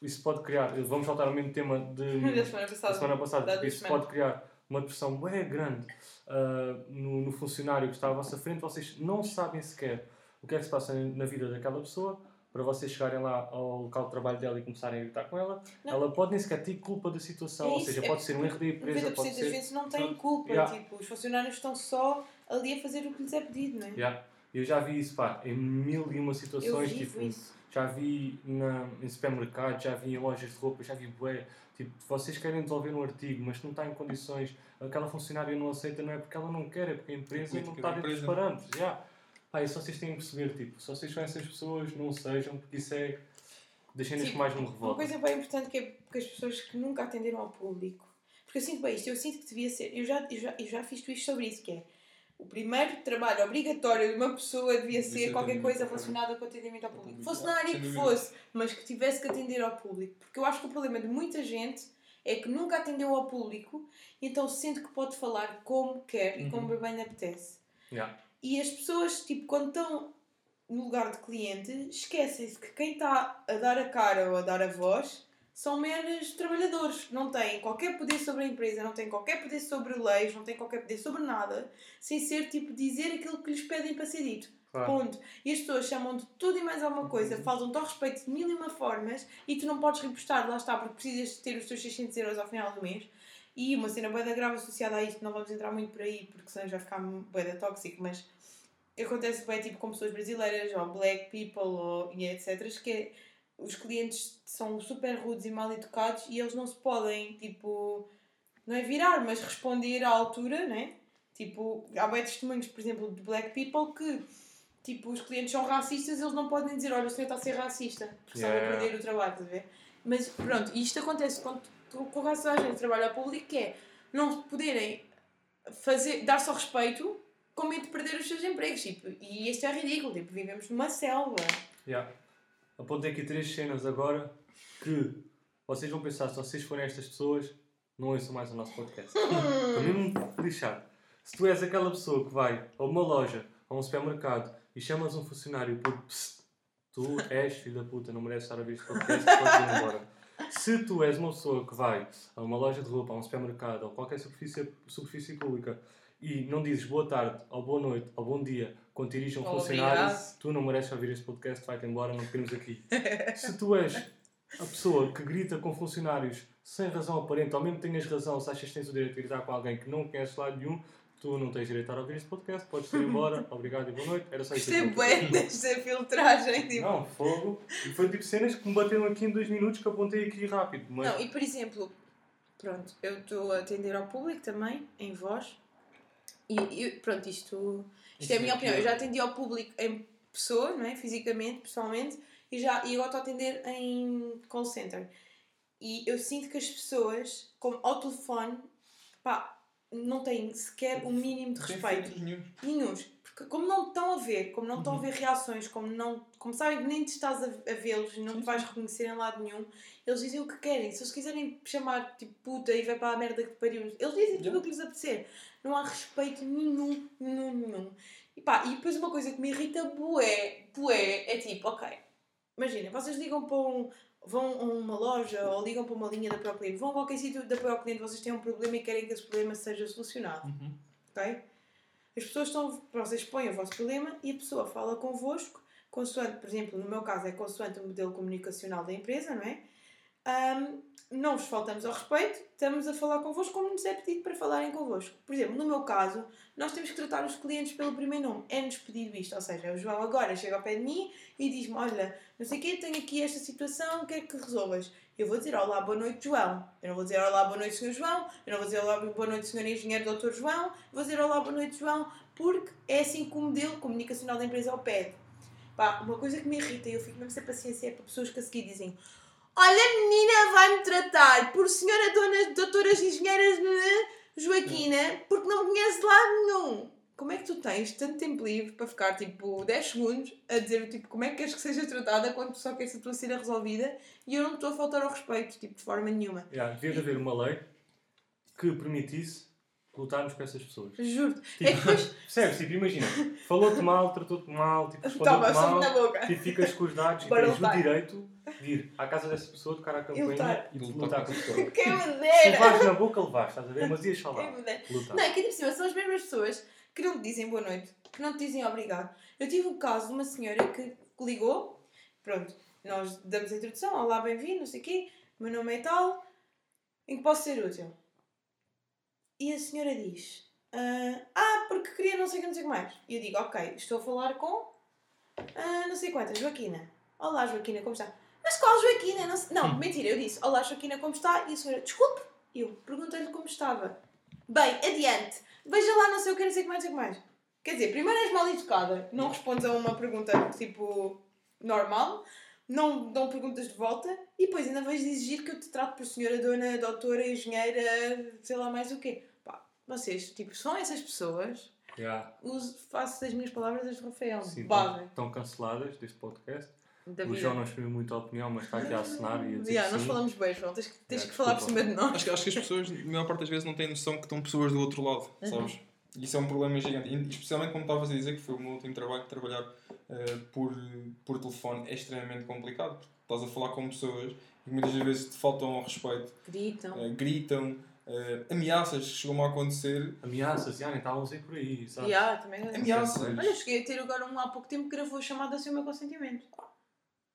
isso pode criar, vamos voltar ao mesmo tema de, Da semana passada. da semana passada, Da porque isso pode criar uma pressão bem grande ah, no, no funcionário que está à vossa frente, vocês não sabem sequer o que é que se passa na vida daquela pessoa, para vocês chegarem lá ao local de trabalho dela e começarem a gritar com ela, Não. ela pode nem sequer ter culpa da situação, É ou seja, é pode ser um erro da empresa, 90% pode das ser... vezes não Pronto. culpa. Yeah. Tipo, os funcionários estão só ali a fazer o que lhes é pedido, não é? Yeah. Eu já vi isso, pá, em mil e uma situações, tipo, isso. já vi na, em supermercados, já vi em lojas de roupa, já vi bué. Tipo, vocês querem desenvolver um artigo, mas não está em condições, aquela funcionária não aceita, não é porque ela não quer, é porque a empresa não política está dentro dos parâmetros. Yeah. Pá, isso vocês têm que perceber, tipo, se vocês são essas pessoas, não sejam, porque isso é. Deixem-nos Tipo, que mais me Uma revolta. coisa bem importante que é porque as pessoas que nunca atenderam ao público. Porque eu sinto bem isto, eu sinto que devia ser. Eu já, eu já, eu já fiz isto sobre isso, que é. o primeiro trabalho obrigatório de uma pessoa devia ser qualquer coisa relacionada com atendimento ao público. Fosse na área que fosse, mas que tivesse que atender ao público. Porque eu acho que o problema de muita gente é que nunca atendeu ao público, então sente que pode falar como quer e como bem lhe apetece. Yeah. E as pessoas, tipo, quando estão no lugar de cliente, esquecem-se que quem está a dar a cara ou a dar a voz são meros trabalhadores. Não têm qualquer poder sobre a empresa, não têm qualquer poder sobre leis, não têm qualquer poder sobre nada, sem ser, tipo, dizer aquilo que lhes pedem para ser dito. Claro. Ponto. E as pessoas chamam de tudo e mais alguma coisa, faltam-te ao respeito de mil e uma formas e tu não podes repostar, lá está, porque precisas de ter os teus 600 euros ao final do mês. E uma cena bem da grave associada a isto, não vamos entrar muito por aí, porque senão já vai ficar bem da tóxico, mas acontece bem tipo com pessoas brasileiras ou black people ou, e etc. Que é, os clientes são super rudes e mal educados e eles não se podem, tipo, não é virar, mas responder à altura, né? Tipo, há bem testemunhos, por exemplo, de black people que, tipo, os clientes são racistas eles não podem dizer, olha, o senhor está a ser racista, porque estão a Yeah. perder o trabalho, estás a ver? Mas pronto, isto acontece com, com, o resto da gente que trabalha ao público, que é não poderem fazer, dar só respeito com medo de perder os seus empregos, tipo, e isto é ridículo, tipo, vivemos numa selva. Yeah. Apontei aqui três cenas agora que vocês vão pensar, se vocês forem estas pessoas, não ouçam mais o nosso podcast. Estou mesmo lixado. Se tu és aquela pessoa que vai a uma loja, a um supermercado e chamas um funcionário por "Psst", tu és filho da puta, não mereces estar a ver este podcast, podes ir embora. Se tu és uma pessoa que vai a uma loja de roupa, a um supermercado ou qualquer superfície, superfície pública e não dizes boa tarde, ou boa noite, ou bom dia quando dirige um funcionário, obrigado. tu não mereces ouvir este podcast, vai-te embora, não queremos aqui. Se tu és a pessoa que grita com funcionários sem razão aparente, ou mesmo tenhas razão, se achas que tens o direito de gritar com alguém que não conheces lá nenhum, tu não tens direito a ouvir este podcast, podes ir embora, obrigado e boa noite. Era só isso Isto é bué desta filtragem, tipo. Não, fogo. E foi tipo cenas que me bateram aqui em dois minutos que apontei aqui rápido. Mas Não, e por exemplo, pronto, eu estou a atender ao público também, em voz, e, e pronto, isto, isto é a minha é opinião. Eu já atendi ao público em pessoa, não é? fisicamente, pessoalmente, e, já, e agora estou a atender em call center. E eu sinto que as pessoas, como ao telefone, pá, não têm sequer o mínimo de respeito. nenhuns. Nenhuns. Porque como não estão a ver, como não estão Uhum. a ver reações, como, não, como sabem que nem te estás a, a vê-los e não te vais reconhecer em lado nenhum, eles dizem o que querem. Se eles quiserem chamar tipo puta e vai para a merda que te pariu, eles dizem tudo Yeah. o que lhes apetecer. Não há respeito nenhum, nenhum, nenhum. E pá, e depois uma coisa que me irrita bué, bué, é tipo, ok, imagina, vocês ligam para um, vão a uma loja ou ligam para uma linha ao cliente, vão a qualquer sítio ao cliente, vocês têm um problema e querem que esse problema seja solucionado Uhum. ok? As pessoas estão, vocês expõem o vosso problema e a pessoa fala convosco, consoante, por exemplo, no meu caso é consoante o modelo comunicacional da empresa, não é? Ahm, não vos faltamos ao respeito, estamos a falar convosco como nos é pedido para falarem convosco. Por exemplo, no meu caso, nós temos que tratar os clientes pelo primeiro nome. É-nos pedido isto, ou seja, o João agora chega ao pé de mim e diz-me, olha, não sei o quê, tenho aqui esta situação, quero que resolvas. Eu vou dizer olá, boa noite, João. Eu não vou dizer olá, boa noite, Sr. João. Eu não vou dizer olá, boa noite, Sr. Engenheiro Dr. João. Vou dizer olá, boa noite, João, porque é assim que o modelo comunicacional da empresa o pede. Pá, uma coisa que me irrita e eu fico mesmo sem paciência é para pessoas que a seguir dizem Olha, menina vai-me tratar por senhora dona, doutoras engenheiras de Joaquina porque não me conhece de lado nenhum. Como é que tu tens tanto tempo livre para ficar tipo 10 segundos a dizer tipo como é que queres que seja tratada quando só queres a tua cena resolvida e eu não estou a faltar ao respeito, tipo, de forma nenhuma. yeah, devia de haver uma lei que permitisse lutarmos com essas pessoas. Juro-te. Tipo, É que depois percebes? Tipo, imagina, falou-te mal, tratou-te mal, tipo, respondeu-te mal, na boca. e ficas com os dados Bora e tens lutar. o direito de ir à casa dessa pessoa, tocar a campanha lutar. e de Lutar lutar com a pessoa. Quem me Se dera! levares na boca, levaste, estás a ver? Mas ias dera. Lutar. Não, aqui de cima são as mesmas pessoas que não te dizem boa noite, que não te dizem obrigado. Eu tive o caso de uma senhora que ligou, pronto, nós damos a introdução, olá, bem-vindo, não sei o quê, meu nome é tal, em que posso ser útil? E a senhora diz, ah, ah, porque queria não sei o que, não sei o que mais. E eu digo, ok, estou a falar com, ah, não sei quantas, Joaquina. Olá, Joaquina, como está? Mas qual Joaquina? Não, sei- não mentira, eu disse, olá, Joaquina, como está? E a senhora, desculpe, eu perguntei-lhe como estava. Bem, adiante. Veja lá, não sei o que, não sei o que mais, não sei o que mais. Quer dizer, primeiro és mal educada, não respondes a uma pergunta tipo normal, não dão perguntas de volta e depois ainda vais exigir que eu te trate por senhora, dona, doutora, engenheira, sei lá mais o quê. Vocês, tipo, são essas pessoas Yeah. Uso, faço das minhas palavras as de Rafael. Sim, estão, estão canceladas deste podcast. Da o vida. João não exprimiu muita opinião, mas está aqui a assinar e a dizer Yeah, nós falamos bem, João. Tens que, tens Yeah, que falar por cima de nós. Acho que, acho que as pessoas, na maior parte das vezes, não têm noção que estão pessoas do outro lado, Uhum. sabes? E isso é um problema gigante. E, especialmente como estavas a dizer, que foi o meu último trabalho, trabalhar eh, por, por telefone é extremamente complicado. Porque estás a falar com pessoas e muitas vezes te faltam ao respeito, Gritam. eh, gritam, eh, ameaças chegam a acontecer. Ameaças, já nem estávamos aí por aí, sabe? Yeah, também Ameaças. Olha, eu cheguei a ter agora um há pouco tempo que gravou a chamada sem o meu consentimento.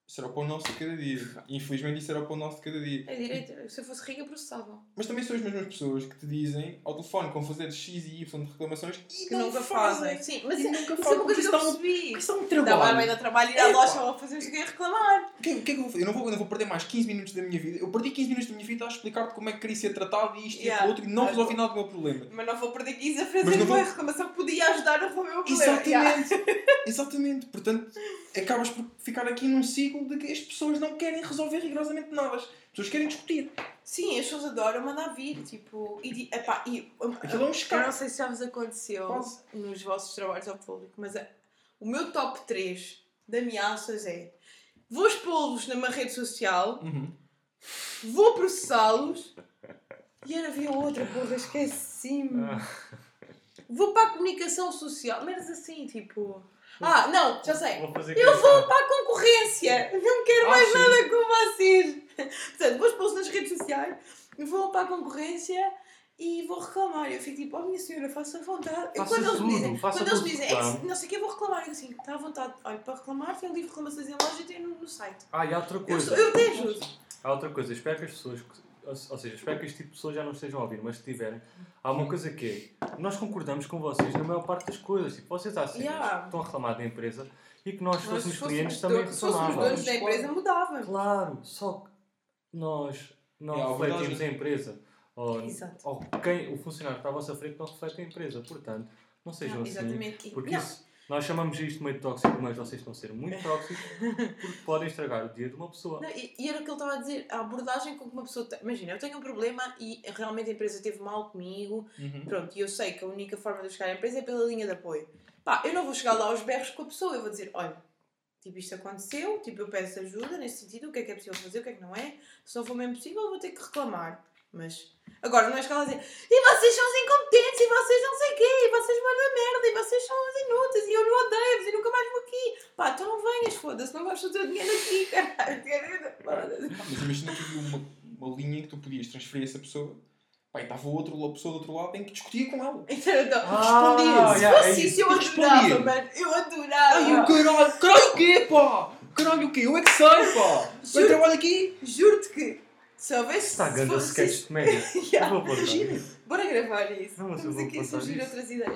Isso era o pão nosso de cada dia. Infelizmente, isso era o pão nosso de cada dia. É direito, se eu fosse rica, processava. Mas também são as mesmas pessoas que te dizem ao telefone que vão fazer X e Y de reclamações e Que nunca fazem. fazem. Sim, mas E isso, nunca isso é fazem, uma coisa que eu dá percebi. Isso é um Dá trabalho. bem dar trabalho ir à Epá. loja ou fazer que reclamar. O que, o que é que eu vou fazer? Eu não vou, eu não vou perder mais 15 minutos da minha vida. Eu perdi 15 minutos da minha vida a explicar-te como é que queria ser tratado e isto e Yeah. aquilo outro e não resolvi nada do meu problema. Mas não vou perder 15 a fazer uma vou- reclamação que podia ajudar a resolver o problema. Yeah. Exatamente. Exatamente. Portanto, acabas por ficar aqui num ciclo de que as pessoas não querem resolver rigorosamente nada. As pessoas querem discutir. Sim, as pessoas adoram mandar vir, tipo, e, epá, e Aquilo é um eu escape. não sei se já vos aconteceu nos vossos trabalhos ao público, mas a- o meu top 3 de ameaças é vou expô-los numa rede social, Uhum. vou processá-los e era havia outra, porra, esqueci-me. Ah, Vou para a comunicação social, menos assim, tipo. Ah, não, já sei. vou Eu vou para a concorrência! Não quero Ah, mais sim. nada com vocês! Portanto, vou expô-los nas redes sociais, vou para a concorrência e vou reclamar. Eu fico tipo, oh minha senhora, faça à vontade. Faça quando eles me tudo, dizem, faça quando eles me dizem, é que não sei o que, eu vou reclamar. Eu assim, está à vontade. Olha, para reclamar, tem um livro de reclamações em loja e tem no, no site. Ah, e há outra Eu, coisa. sou- eu até ajudo. Há outra coisa, espero que as pessoas, ou seja, espero que este tipo de pessoas já não estejam a ouvir, mas se tiverem, há uma coisa que é, nós concordamos com vocês na maior parte das coisas, tipo, vocês há cenas Yeah. que estão a reclamar da empresa e que nós, se Nós, fôssemos se fôssemos clientes, também donos- se fôssemos reclamávamos. donos da empresa, mudava. Claro, só que nós não É, a refletimos verdade- a empresa. Ou, Exato. ou quem, o funcionário que está à vossa frente não reflete a empresa. Portanto, não sejam Não, assim. exatamente. Porque não. isso, nós chamamos isto de meio tóxico, mas vocês estão a ser muito tóxicos porque podem estragar o dia de uma pessoa. Não, e, e era o que ele estava a dizer, a abordagem com que uma pessoa tem. Imagina, eu tenho um problema e realmente a empresa esteve mal comigo, Uhum. pronto, e eu sei que a única forma de eu chegar à empresa é pela linha de apoio. Pá, eu não vou chegar lá aos berros com a pessoa, eu vou dizer, olha, tipo, isto aconteceu, tipo, eu peço ajuda nesse sentido, o que é que é possível fazer, o que é que não é, se não for mesmo possível, eu vou ter que reclamar. Mas, agora, não é chegar lá a dizer, e vocês são os incompetentes, e vocês não sei o quê, e vocês mandam merda, e vocês são os inúteis, e eu não odeio-vos, e nunca mais vou aqui. Pá, então não venhas, foda-se, não gosto do teu dinheiro aqui, caralho. Foda-se. Mas imagina que havia uma, uma linha que tu podias transferir essa pessoa. Pá, e estava outra a pessoa do outro lado em que discutia com ela. Então, então, Ah, respondia. Se yeah, fosse é isso, eu adorava, mano. Eu adorava. Ai, o caralho! Caralho o quê, pá? Caralho o quê? Eu é que sei, pá! Eu Juro- trabalho aqui! Juro-te que se. Está grande a sketch de comédia. Yeah. Imagina. Bora gravar isso. Não, mas eu Estamos vou aqui a surgir isso. outras ideias.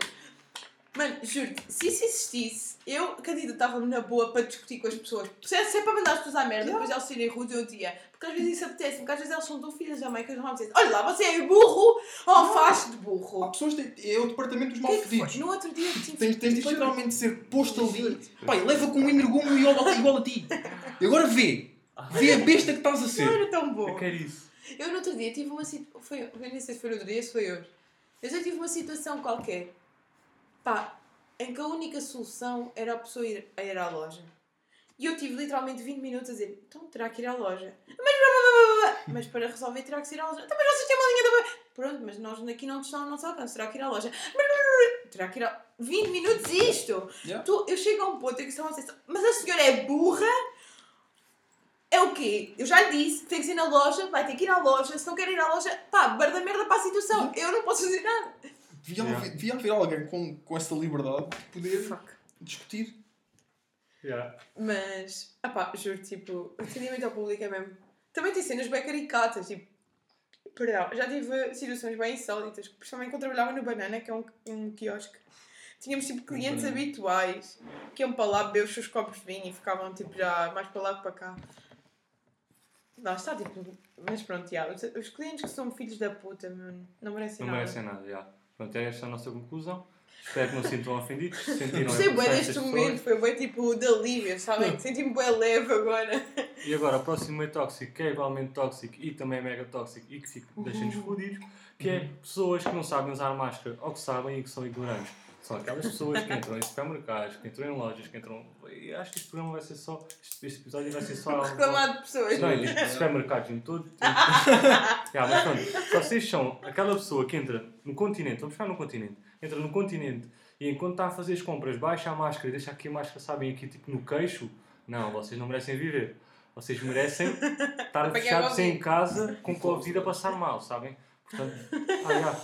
Mano, juro-te, se isso existisse, eu candidatava-me na boa para discutir com as pessoas. Se é, se é para mandar as pessoas à merda, depois de elas serem rudes, eu dia. Porque às vezes isso apetece, porque às vezes elas são tão filhas da mãe que elas vão dizer: Olha lá, você é burro ou faz de Há burro. pessoas que têm- é o departamento dos é que foi? fedidos. No outro dia, tipo, Tens, tens de literalmente ser posto ali. Pai, leva com um energúmeno igual, igual a ti. E agora vê. Vê a besta que estás a Não ser. era tão bom. Eu quero isso. Eu no outro dia tive uma situação. Foi, eu nem sei se foi no outro dia, se foi hoje. Eu já tive uma situação qualquer. Pá, em que a única solução era a pessoa ir, a ir à loja. E eu tive literalmente 20 minutos a dizer: então terá que ir à loja. Mas, blá, blá, blá, blá, blá. mas para resolver terá que ir à loja. Então, mas vocês têm uma linha de apoio. Pronto, mas nós aqui não estamos ao nosso alcance. Terá que ir à loja. Mas, blá, blá, blá. Terá que ir à. 20 minutos isto! Yeah. Tu- eu chego a um ponto em que estão a dizer: mas a senhora é burra? É o quê? Eu já lhe disse tem que ser na loja, vai ter que ir à loja. Se não quer ir à loja, pá, barda merda para a situação. Eu não posso fazer nada. Devia Yeah. haver, devia haver alguém com, com essa liberdade de poder Fuck. discutir. Yeah. Mas, ah pá, juro, tipo, o atendimento ao público é mesmo. Também tem cenas bem caricatas, tipo. Perdão, já tive situações bem insólitas, principalmente quando trabalhava no Banana, que é um, um quiosque. Tínhamos tipo clientes Banana. habituais que iam para lá beber os seus copos de vinho e ficavam tipo já mais para lá que para cá. Lá está, tipo. Mas pronto, já, os, os clientes que são filhos da puta, não merecem Não nada. merecem nada, já. Pronto, é esta a nossa conclusão. Espero que não se sintam ofendidos. Se sentiram Gostei é bem deste momento, foi bem tipo de alívio, sabem? Senti-me bem leve agora. E agora, o próximo meio tóxico, que é igualmente tóxico e também é mega tóxico e que fica, deixa-nos fodidos, que é pessoas que não sabem usar máscara ou que sabem e que são ignorantes. São aquelas pessoas que entram em supermercados, que entram em lojas, que entram. E acho que este programa vai ser só. Este, episódio vai ser só. Reclamar de pessoas. Não, supermercados em todo. Yeah, mas pronto, se vocês são aquela pessoa que entra no continente, vamos ficar no continente, entra no continente e enquanto está a fazer as compras baixa a máscara e deixa aqui a máscara, sabem, aqui tipo no queixo, não, vocês não merecem viver. Vocês merecem estar fechados em casa com Covid a passar mal, sabem? Portanto, ah, yeah.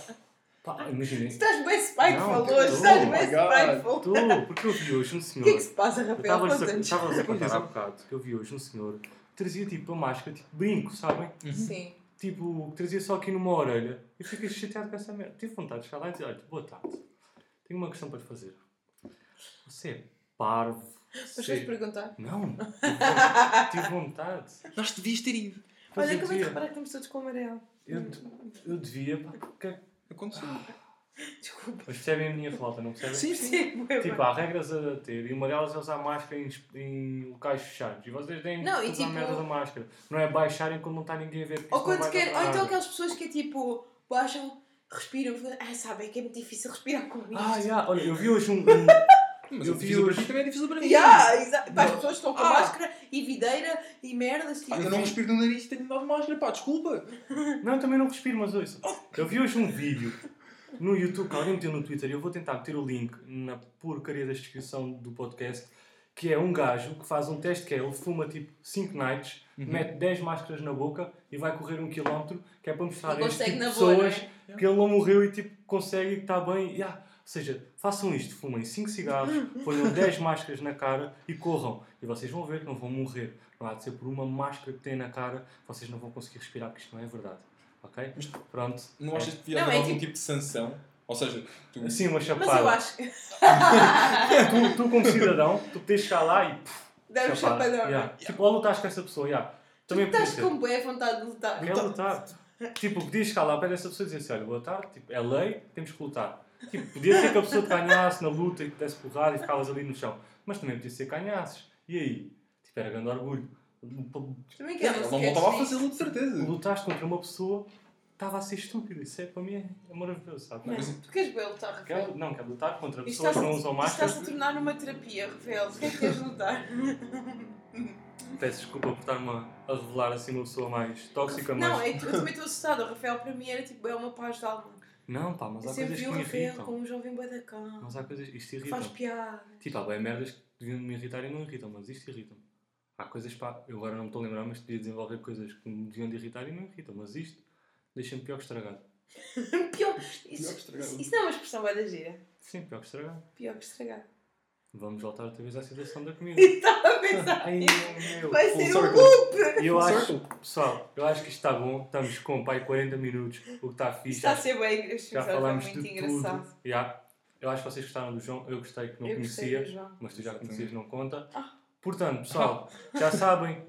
Pá, imaginem. Estás bem spiteful hoje, estás bem spiteful. Tu, porque eu vi hoje um O senhor. que é que se passa, Rafael? estava-vos a, contar há bocado que eu vi hoje um senhor que trazia tipo a máscara, tipo brinco, sabem? Sim. tipo, que trazia só aqui numa orelha. Eu fiquei chateado com essa merda. Tive vontade de chegar lá e dizer: olha, boa tarde, tenho uma questão para te fazer. Você é parvo. Mas vais perguntar. Não, tive vontade. Nós devias ter ido. Olha, é que devia. reparaste que estamos todos com amarelo? Eu, eu devia, pá, porque... Aconteceu. Desculpa. Mas percebem a minha flauta, não percebem? Sim, sim. Tipo, há regras a ter e uma delas é usar máscara em, em locais fechados. E vocês têm Não, que e usar tipo- merda da máscara. Não é baixarem quando não está ninguém a ver. Ou, quando quer, ou então aquelas pessoas que é tipo, baixam, respiram, ah, sabem que é muito difícil respirar com isto. Ah, já, olha, eu vi hoje um. um- Mas Eu vi difícil para hoje- ti também é difícil para mim. Yeah, exa- pá, as pessoas estão com Ah. máscara e videira e merdas. Tipo, Pá, eu não respiro no nariz e tenho dar máscara, pá, desculpa. Não, também não respiro, mas ouça. Eu vi hoje um vídeo no YouTube que alguém meteu no Twitter e eu vou tentar meter o link na porcaria da descrição do podcast. Que é um gajo que faz um teste que é ele fuma tipo 5 nights, Uhum. mete 10 máscaras na boca e vai correr um quilómetro, que é para mostrar a este tipo de na boa, é? pessoas que ele não morreu e tipo consegue e que está bem. Yeah. Ou seja, façam isto, fumem 5 cigarros, ponham 10 máscaras na cara e corram. E vocês vão ver que não vão morrer. Não há de ser por uma máscara que têm na cara, vocês não vão conseguir respirar, porque isto não é verdade. Ok? Pronto. Não achas que devia haver é algum tipo- tipo de sanção? Ou seja, tu... Assim, uma Mas chapada. eu acho que Tu, tu, como cidadão, tu podes chegar lá e. pff, deve um chapadão. Yeah. Tipo, ou lutares com essa pessoa, yeah. Tu Também podia estás ser. com boa vontade de lutar. Quer lutar. Tipo, podias chegar lá ao pé dessa pessoa e dizer assim: olha, boa tarde, tipo, é lei, temos que lutar. Tipo, podia ser que a pessoa te ganhasse na luta e te desse porrada e ficavas ali no chão. Mas também podia ser que ganhasses. E aí? Tipo, era grande orgulho. Também quero Ele um não voltava a disto. fazê-lo de certeza. Lutaste contra uma pessoa, estava a ser estúpido. Isso é, para mim é, maravilhoso, sabe? Não, tu queres bem lutar, Rafael? Quer, não, quer lutar contra Isto pessoas que não usam máscara. está-se a tornar uma terapia, Rafael. O que é que queres lutar? Peço desculpa por estar-me a- revelar assim uma pessoa mais tóxica, mas. Não, é que eu também estou assustada. O Rafael para mim era tipo, é uma paz de alma. Não, pá, mas Eu há sempre coisas vi que o me Rafael irritam. como um jovem bué da calma. Mas há coisas. Isto que irrita. Faz piada. Tipo, há bem merdas que deviam me irritar e não irritam, mas isto irrita-me. Há coisas, pá, eu agora não me estou a lembrar, mas devia desenvolver coisas que me deviam de irritar e não irritam, mas isto deixa-me pior que estragado. Pior. que Isso, estragado. isso, isso não é uma expressão bué da gira. Sim, pior que estragado. Pior que estragado. Vamos voltar outra vez à situação da comida. Estava a pensar. Ai, meu. Vai ser um circle. loop. E eu acho, pessoal, eu acho que isto está bom. Estamos com, pai, 40 minutos, o que está fixe. Está a ser bem. Já episódio falámos muito de engraçado. tudo. Yeah. Eu acho que vocês gostaram do João. Eu gostei que não Eu gostei conhecia, do João. mas tu já conhecias, não conta. Ah. Portanto, pessoal, já sabem.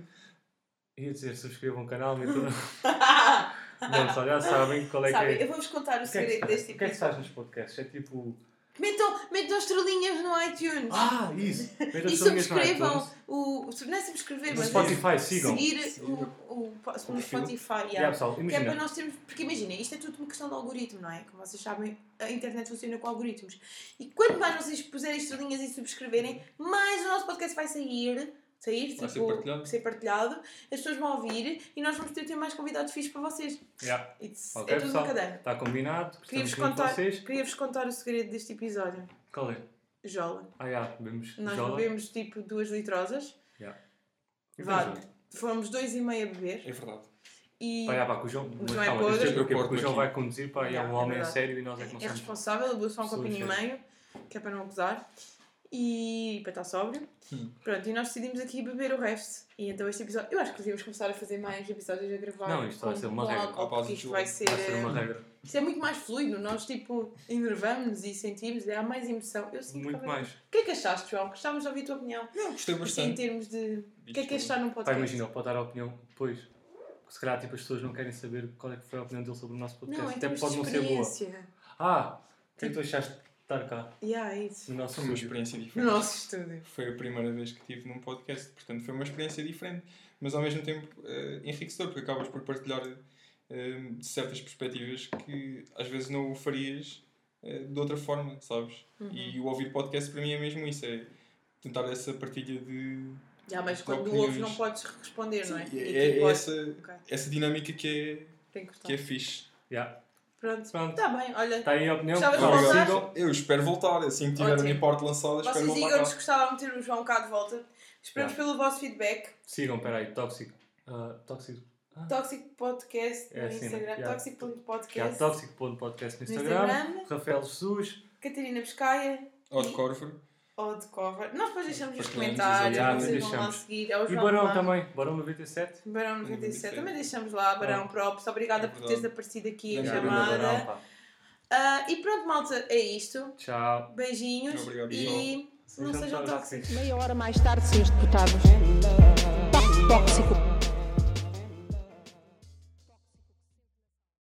Ia dizer, subscrevam o canal, mas tudo. Não, pessoal, já sabem qual é Sabe, que é. eu vou-vos contar o é segredo deste O que é que faz episódio. nos podcasts? É tipo. Metam, metam estrelinhas no iTunes. Ah, isso! Metam e subscrevam o. Não é subscrever, mas Spotify, é sigam. seguir o, o, o perfil. Spotify. Yeah, pessoal, Que é para nós termos. Porque imagina, isto é tudo uma questão de algoritmo, não é? Como vocês sabem, a internet funciona com algoritmos. E quanto mais vocês puserem estrelinhas e subscreverem, mais o nosso podcast vai sair. Sair, Vai ser tipo, partilhado. ser partilhado, as pessoas vão ouvir e nós vamos ter, ter mais convidados fixos para vocês. Yeah. It's, Ok, é tudo uma pessoal. cadeia. Está combinado. Queria-vos contar, vocês. queria-vos contar o segredo deste episódio. Qual é? Jola. Ah, já, bebemos Nós jola. bebemos tipo duas litrosas. E Vá? Fomos dois e meio a beber. É verdade. E Pá, já, pá, o João. É calma, podre. é porque, o João vai conduzir, pá, e é Yeah, um é homem verdade. sério e nós é que não é responsável, bebeu só um copinho e meio, que é para não acusar. E para estar sóbrio. Hum. Pronto, e nós decidimos aqui beber o resto. E então este episódio. Eu acho que devíamos começar a fazer mais episódios a gravar. Não, isto vai ser uma regra. álcool, isto vai ser. Vai ser uma eh, regra. Isto é muito mais fluido. Nós, tipo, enervamos e sentimos. Há mais emoção. Eu sinto Muito mais. O que é que achaste, João? Gostávamos de ouvir a tua opinião. Não, gostei Assim, em bastante. termos de. O que é que é estar num Pá, podcast? imagina, ele pode dar a opinião depois. Se calhar tipo, as pessoas não querem saber qual é que foi a opinião dele sobre o nosso podcast. Não, Até pode de não ser boa. Ah, o que é que tu achaste estar cá Yeah, é isso. no nosso Foi uma estúdio? experiência No diferente. nosso estúdio. Foi a primeira vez que estive num podcast, portanto foi uma experiência diferente, mas ao mesmo tempo eh, enriquecedor, porque acabas por partilhar eh, certas perspectivas que às vezes não o farias eh, de outra forma, sabes? E o ouvir podcast para mim é mesmo isso, é tentar essa partilha de. Já, mas de quando ouves não podes responder, não é? Sim, E é, aqui é pode. essa, Ok, essa dinâmica que tem que é, que cortar. é fixe. Yeah. Pronto. Pronto. Está bem, olha. Está aí a opinião. Gostavas de voltar? sigam. Eu espero voltar, assim que tiver a Ótimo. minha parte lançada, espero Vocês voltar digam-nos que gostavam de ter o João cá de volta. Esperamos Yeah. pelo vosso feedback. Sigam, peraí, Tóxico. ah, tóxico. Ah, Tóxico Podcast no É assim, né? Instagram. Yeah. Que é tóxico.podcast no No Instagram. Instagram. Rafael Jesus. Catarina Pescaia. Ou de Corver. Ou de cover. Nós depois deixamos nos Partilhamos, comentários. exato. vocês Yeah, vão lá deixamos. seguir. É o E João Barão lá. também. Barão 97. Barão 97. 97. Também deixamos lá, Barão Ah. Props. Obrigada É por teres aparecido aqui em chamada. Ah, e pronto, malta, é isto. Tchau. Beijinhos. Obrigado, e não Sejam tóxicos. Meia hora mais tarde, senhores deputados. Tóxico.